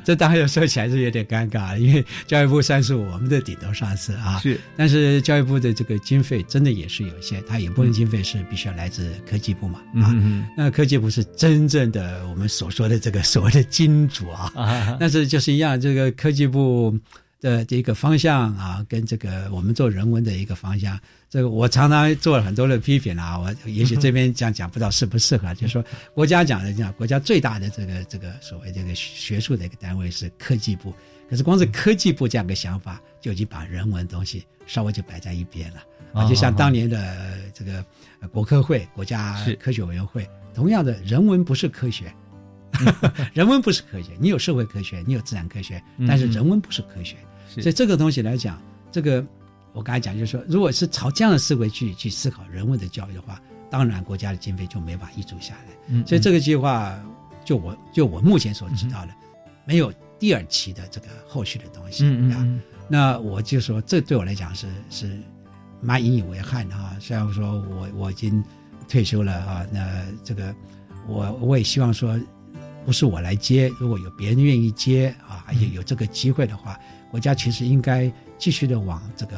这 [laughs] 当然说起来是有点尴尬，因为教育部算是我们的顶头上司啊，是，但是教育部的这个经费真的也是有限，它一部分经费是必须要来自科技部嘛啊。那科技部是真正的我们所说的这个所谓的金主啊，[laughs] 但是就是一样，这个科技部的这个方向啊，跟这个我们做人文的一个方向，这个我常常做了很多的批评啊。我也许这边讲讲不知道适不适合，就是说国家讲的讲，国家最大的这个这个所谓这个学术的一个单位是科技部，可是光是科技部这样个想法，就已经把人文东西稍微就摆在一边了啊。就像当年的这个国科会国家科学委员会，同样的人文不是科学。[laughs] 人文不是科学，你有社会科学，你有自然科学，但是人文不是科学，所以这个东西来讲，这个我刚才讲就是说，如果是朝这样的思维去去思考人文的教育的话，当然国家的经费就没法挹注下来。所以这个计划，就我就我目前所知道的，没有第二期的这个后续的东西啊。那我就说，这对我来讲是是蛮引以为憾的啊。虽然说我我已经退休了啊，那这个我我也希望说。不是我来接，如果有别人愿意接啊，有有这个机会的话，国家其实应该继续的往这个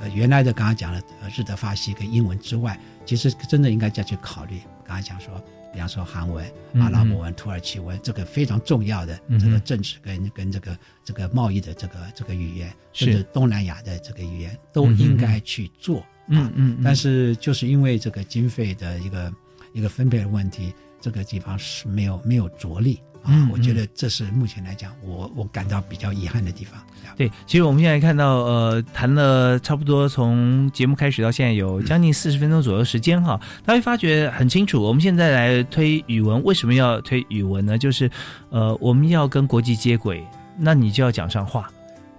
呃原来的刚刚讲的日德法西跟英文之外，其实真的应该再去考虑。刚刚讲说，比方说韩文、阿拉伯文、土耳其文，这个非常重要的这个政治跟跟这个这个贸易的这个这个语言，甚至东南亚的这个语言都应该去做。嗯嗯。但是就是因为这个经费的一个一个分配的问题。这个地方是没有没有着力啊，我觉得这是目前来讲，我我感到比较遗憾的地方。对，其实我们现在看到，呃，谈了差不多从节目开始到现在有将近四十分钟左右时间哈，他会发觉很清楚。我们现在来推语文，为什么要推语文呢？就是，呃，我们要跟国际接轨，那你就要讲上话。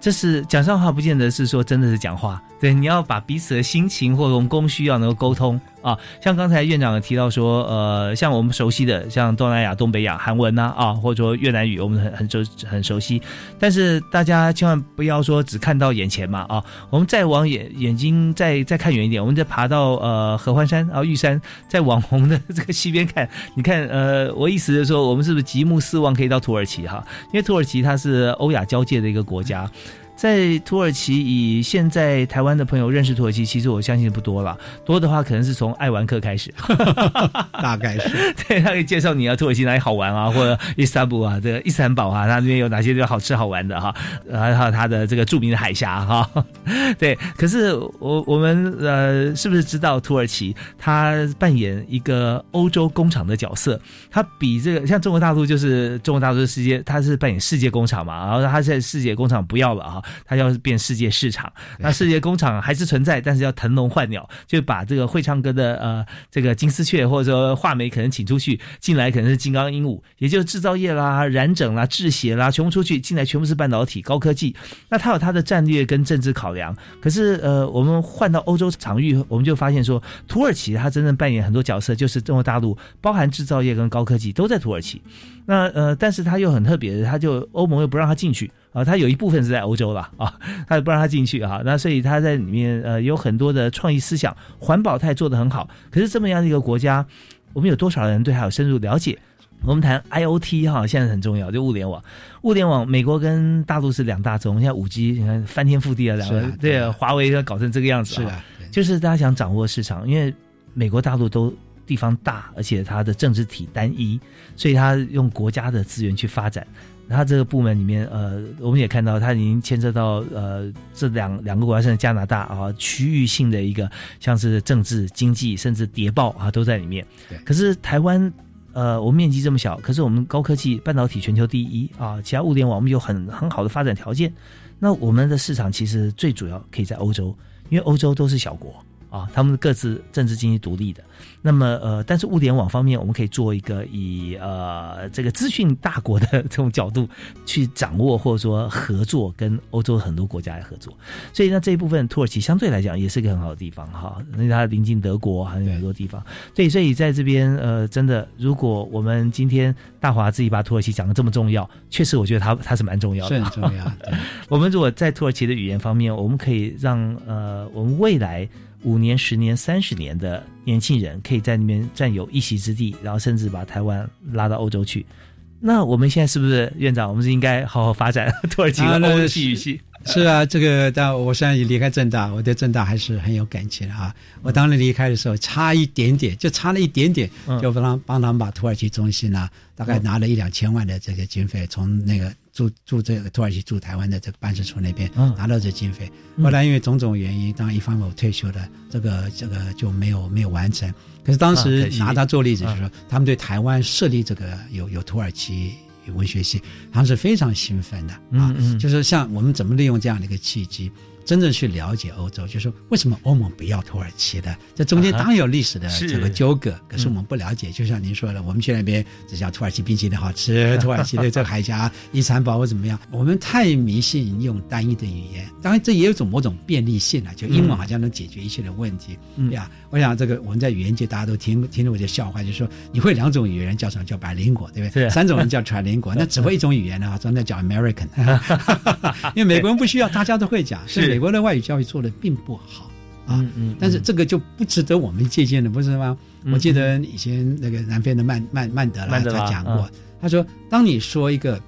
这是讲上话，不见得是说真的是讲话。对，你要把彼此的心情或者供需要能够沟通啊。像刚才院长提到说，呃，像我们熟悉的，像东南亚、东北亚韩文呐啊，或者说越南语，我们很很熟很熟悉。但是大家千万不要说只看到眼前嘛啊，我们再往眼眼睛再再看远一点，我们再爬到呃合欢山啊玉山，再往我们的 [laughs] 这个西边看，你看呃，我意思是说，我们是不是极目四望可以到土耳其哈？因为土耳其它是欧亚交界的一个国家。在土耳其，以现在台湾的朋友认识土耳其，其实我相信不多了。多的话，可能是从爱玩客开始，[laughs] 大概是。[laughs] 对他可以介绍你啊，土耳其哪里好玩啊，或者伊斯坦布啊，这个伊斯坦堡啊，它那边有哪些地方好吃好玩的哈？还有它的这个著名的海峡哈。[laughs] 对，可是我我们呃，是不是知道土耳其它扮演一个欧洲工厂的角色？它比这个像中国大陆，就是中国大陆的世界，它是扮演世界工厂嘛？然后它现在世界工厂不要了哈。它要变世界市场，那世界工厂还是存在，但是要腾笼换鸟，就把这个会唱歌的呃这个金丝雀或者说画眉可能请出去，进来可能是金刚鹦鹉，也就是制造业啦、染整啦、制鞋啦，全部出去，进来全部是半导体、高科技。那它有它的战略跟政治考量。可是呃，我们换到欧洲场域，我们就发现说，土耳其它真正扮演很多角色，就是中国大陆包含制造业跟高科技都在土耳其。那呃，但是它又很特别的，它就欧盟又不让它进去。啊，它有一部分是在欧洲了啊，[laughs] 它不让它进去啊，那所以它在里面呃有很多的创意思想，环保它也做得很好。可是这么样的一个国家，我们有多少人对它有深入了解？我们谈 IOT 哈，现在很重要，就物联网。物联网，美国跟大陆是两大宗，现在五 G 你看翻天覆地啊，两个对华为要搞成这个样子，是啊，就是大家想掌握市场，因为美国大陆都地方大，而且它的政治体单一，所以它用国家的资源去发展。他这个部门里面，呃，我们也看到，他已经牵涉到呃这两两个国家，甚至加拿大啊，区域性的一个，像是政治、经济，甚至谍报啊，都在里面。可是台湾，呃，我们面积这么小，可是我们高科技半导体全球第一啊，其他物联网我们有很很好的发展条件。那我们的市场其实最主要可以在欧洲，因为欧洲都是小国。啊，他们各自政治经济独立的，那么呃，但是物联网方面，我们可以做一个以呃这个资讯大国的这种角度去掌握，或者说合作，跟欧洲很多国家来合作。所以呢，这一部分土耳其相对来讲也是一个很好的地方哈，因为它临近德国，还有很多地方。对，所以在这边呃，真的，如果我们今天大华自己把土耳其讲的这么重要，确实我觉得它它是蛮重要的，是很重要。[laughs] 我们如果在土耳其的语言方面，我们可以让呃我们未来。五年、十年、三十年的年轻人可以在那边占有一席之地，然后甚至把台湾拉到欧洲去。那我们现在是不是院长？我们是应该好好发展 [laughs] 土耳其的欧系语系？是啊，这个但我现在离开正大，我对正大还是很有感情啊。我当年离开的时候，差一点点，就差了一点点，就帮帮他们把土耳其中心呢，大概拿了一两千万的这个经费，从那个。驻驻这个土耳其驻台湾的这个办事处那边拿到这经费。后来因为种种原因，当然一方面我退休了，这个这个就没有没有完成。可是当时拿他做例子，就是说他们对台湾设立这个有有土耳其文学系，他们是非常兴奋的啊。就是像我们怎么利用这样的一个契机。真正去了解欧洲，就是为什么欧盟不要土耳其的？这中间当然有历史的这个纠葛，可是我们不了解。就像您说的，我们去那边只叫土耳其冰淇淋好吃，[laughs] 土耳其的这个海峡遗产保护怎么样？我们太迷信用单一的语言，当然这也有种某种便利性啊，就英文好像能解决一切的问题，对呀。我想这个我们在语言界大家都听听了我的笑话，就是说你会两种语言叫什么叫百灵果，对不对？三种人叫传灵果，[laughs] 那只会一种语言呢，真的叫 American，[laughs] 因为美国人不需要，大家都会讲，美国的外语教育做的并不好啊。但是这个就不值得我们借鉴的，不是吗？我记得以前那个南非的曼曼曼德拉他讲过，他说，当你说一个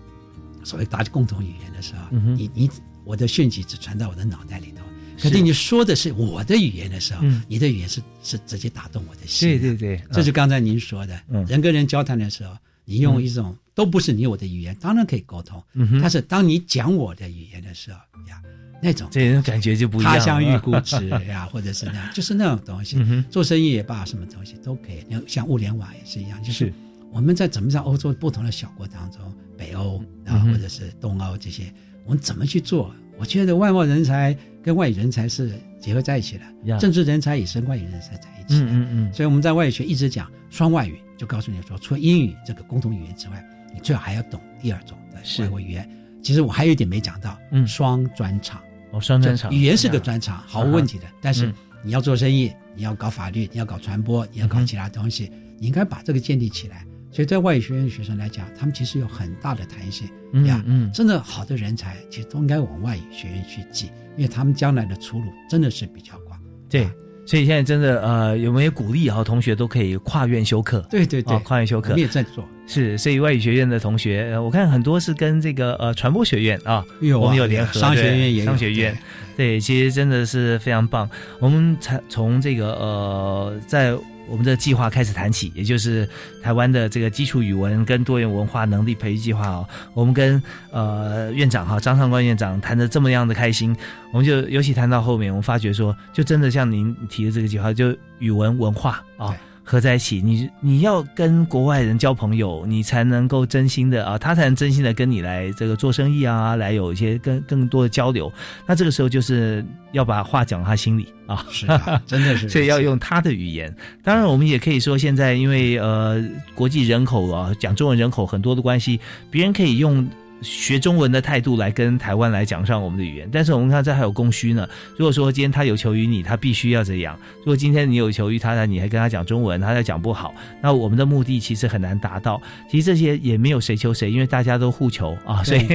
所谓大家共同语言的时候，你你我的讯息只传到我的脑袋里头。可是你说的是我的语言的时候，你的语言是是直接打动我的心。对对对，这是刚才您说的，人跟人交谈的时候，你用一种都不是你我的语言，当然可以沟通。但是当你讲我的语言的时候呀，那种这种感觉就不一样。他乡遇故知呀，[laughs] 或者是那样，就是那种东西。做生意也罢，什么东西都可以。像物联网也是一样，就是我们在怎么在欧洲不同的小国当中，北欧啊，或者是东欧这些，我们怎么去做？我觉得外贸人才跟外语人才是结合在一起的，政治人才也是外语人才在一起的。嗯嗯所以我们在外语学一直讲双外语，就告诉你说，除了英语这个共同语言之外，你最好还要懂第二种的外国语言。其实我还有一点没讲到，嗯，双专长。哦，双专长。语言是个专长，毫无问题的。但是你要做生意，你要搞法律，你要搞传播，你要搞其他东西，你应该把这个建立起来。所以在外语学院的学生来讲，他们其实有很大的弹性呀。嗯，真的好的人才其实都应该往外语学院去挤，因为他们将来的出路真的是比较广。对，所以现在真的呃，有没有鼓励啊？同学都可以跨院修课。对对对，跨院修课。我们也在做。是，所以外语学院的同学，我看很多是跟这个呃传播学院啊，我们有联合。商学院也商学院。对，其实真的是非常棒。我们才从这个呃在。我们的计划开始谈起，也就是台湾的这个基础语文跟多元文化能力培育计划哦。我们跟呃院长哈张尚官院长谈的这么样的开心，我们就尤其谈到后面，我们发觉说，就真的像您提的这个计划，就语文文化啊。合在一起，你你要跟国外人交朋友，你才能够真心的啊，他才能真心的跟你来这个做生意啊，来有一些更更多的交流。那这个时候就是要把话讲他心里啊，[laughs] 是真的 [laughs] 是，所以要用他的语言。当然，我们也可以说，现在因为呃国际人口啊，讲中文人口很多的关系，别人可以用。学中文的态度来跟台湾来讲上我们的语言，但是我们看这还有供需呢。如果说今天他有求于你，他必须要这样；如果今天你有求于他，那你还跟他讲中文，他在讲不好，那我们的目的其实很难达到。其实这些也没有谁求谁，因为大家都互求啊，所以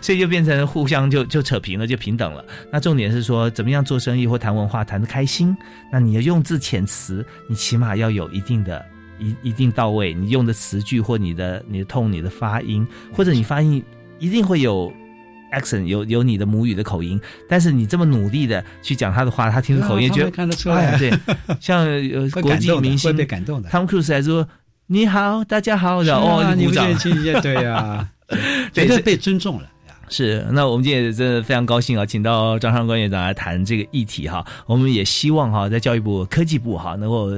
所以就变成互相就就扯平了，就平等了。那重点是说，怎么样做生意或谈文化谈得开心？那你的用字遣词，你起码要有一定的一一定到位，你用的词句或你的你的痛、你的发音，或者你发音。一定会有 accent，有有你的母语的口音，但是你这么努力的去讲他的话，他听口音觉得看得出来，对，[laughs] 像国际明星被感动的，Tom Cruise 还说你好，大家好，然后哦，鼓掌，对呀，绝 [laughs] 对被尊重了。是，那我们今天也真的非常高兴啊，请到张尚官院长来谈这个议题哈，我们也希望哈，在教育部科技部哈，能够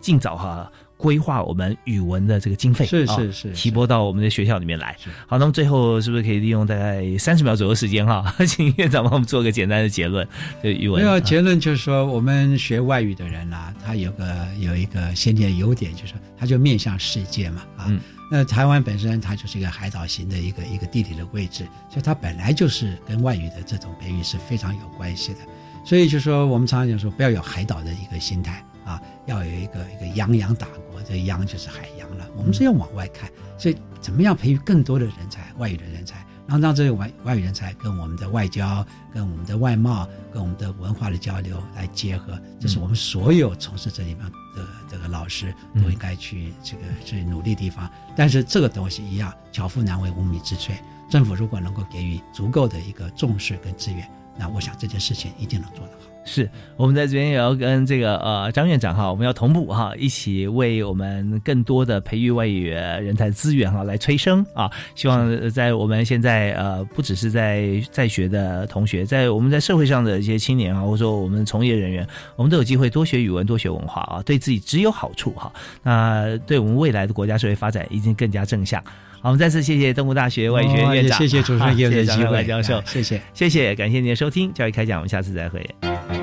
尽早哈。规划我们语文的这个经费是是是提拨到我们的学校里面来。好，那么最后是不是可以利用大概三十秒左右时间哈，[laughs] 请院长帮我们做个简单的结论？就语文没有结论，就是说我们学外语的人啊，他有个有一个先天优点，就是他就面向世界嘛啊。那台湾本身它就是一个海岛型的一个一个地理的位置，所以它本来就是跟外语的这种培育是非常有关系的。所以就说我们常常讲说，不要有海岛的一个心态。啊，要有一个一个洋洋打国，这洋就是海洋了。我们是要往外看，所以怎么样培育更多的人才，外语的人才，然后让这些外外语人才跟我们的外交、跟我们的外贸、跟我们的文化的交流来结合，这是我们所有从事这里面的这个老师都应该去这个去努力地方。但是这个东西一样，巧妇难为无米之炊。政府如果能够给予足够的一个重视跟资源，那我想这件事情一定能做得好。是我们在这边也要跟这个呃张院长哈，我们要同步哈，一起为我们更多的培育外语人才资源哈来催生啊！希望在我们现在呃不只是在在学的同学，在我们在社会上的一些青年啊，或者说我们从业人员，我们都有机会多学语文、多学文化啊，对自己只有好处哈。那对我们未来的国家社会发展一定更加正向。好，我们再次谢谢东吴大学外语学院院长，谢谢主持人，谢谢张外教授，谢谢，谢谢，感谢您的收听，教育开讲，我们下次再会。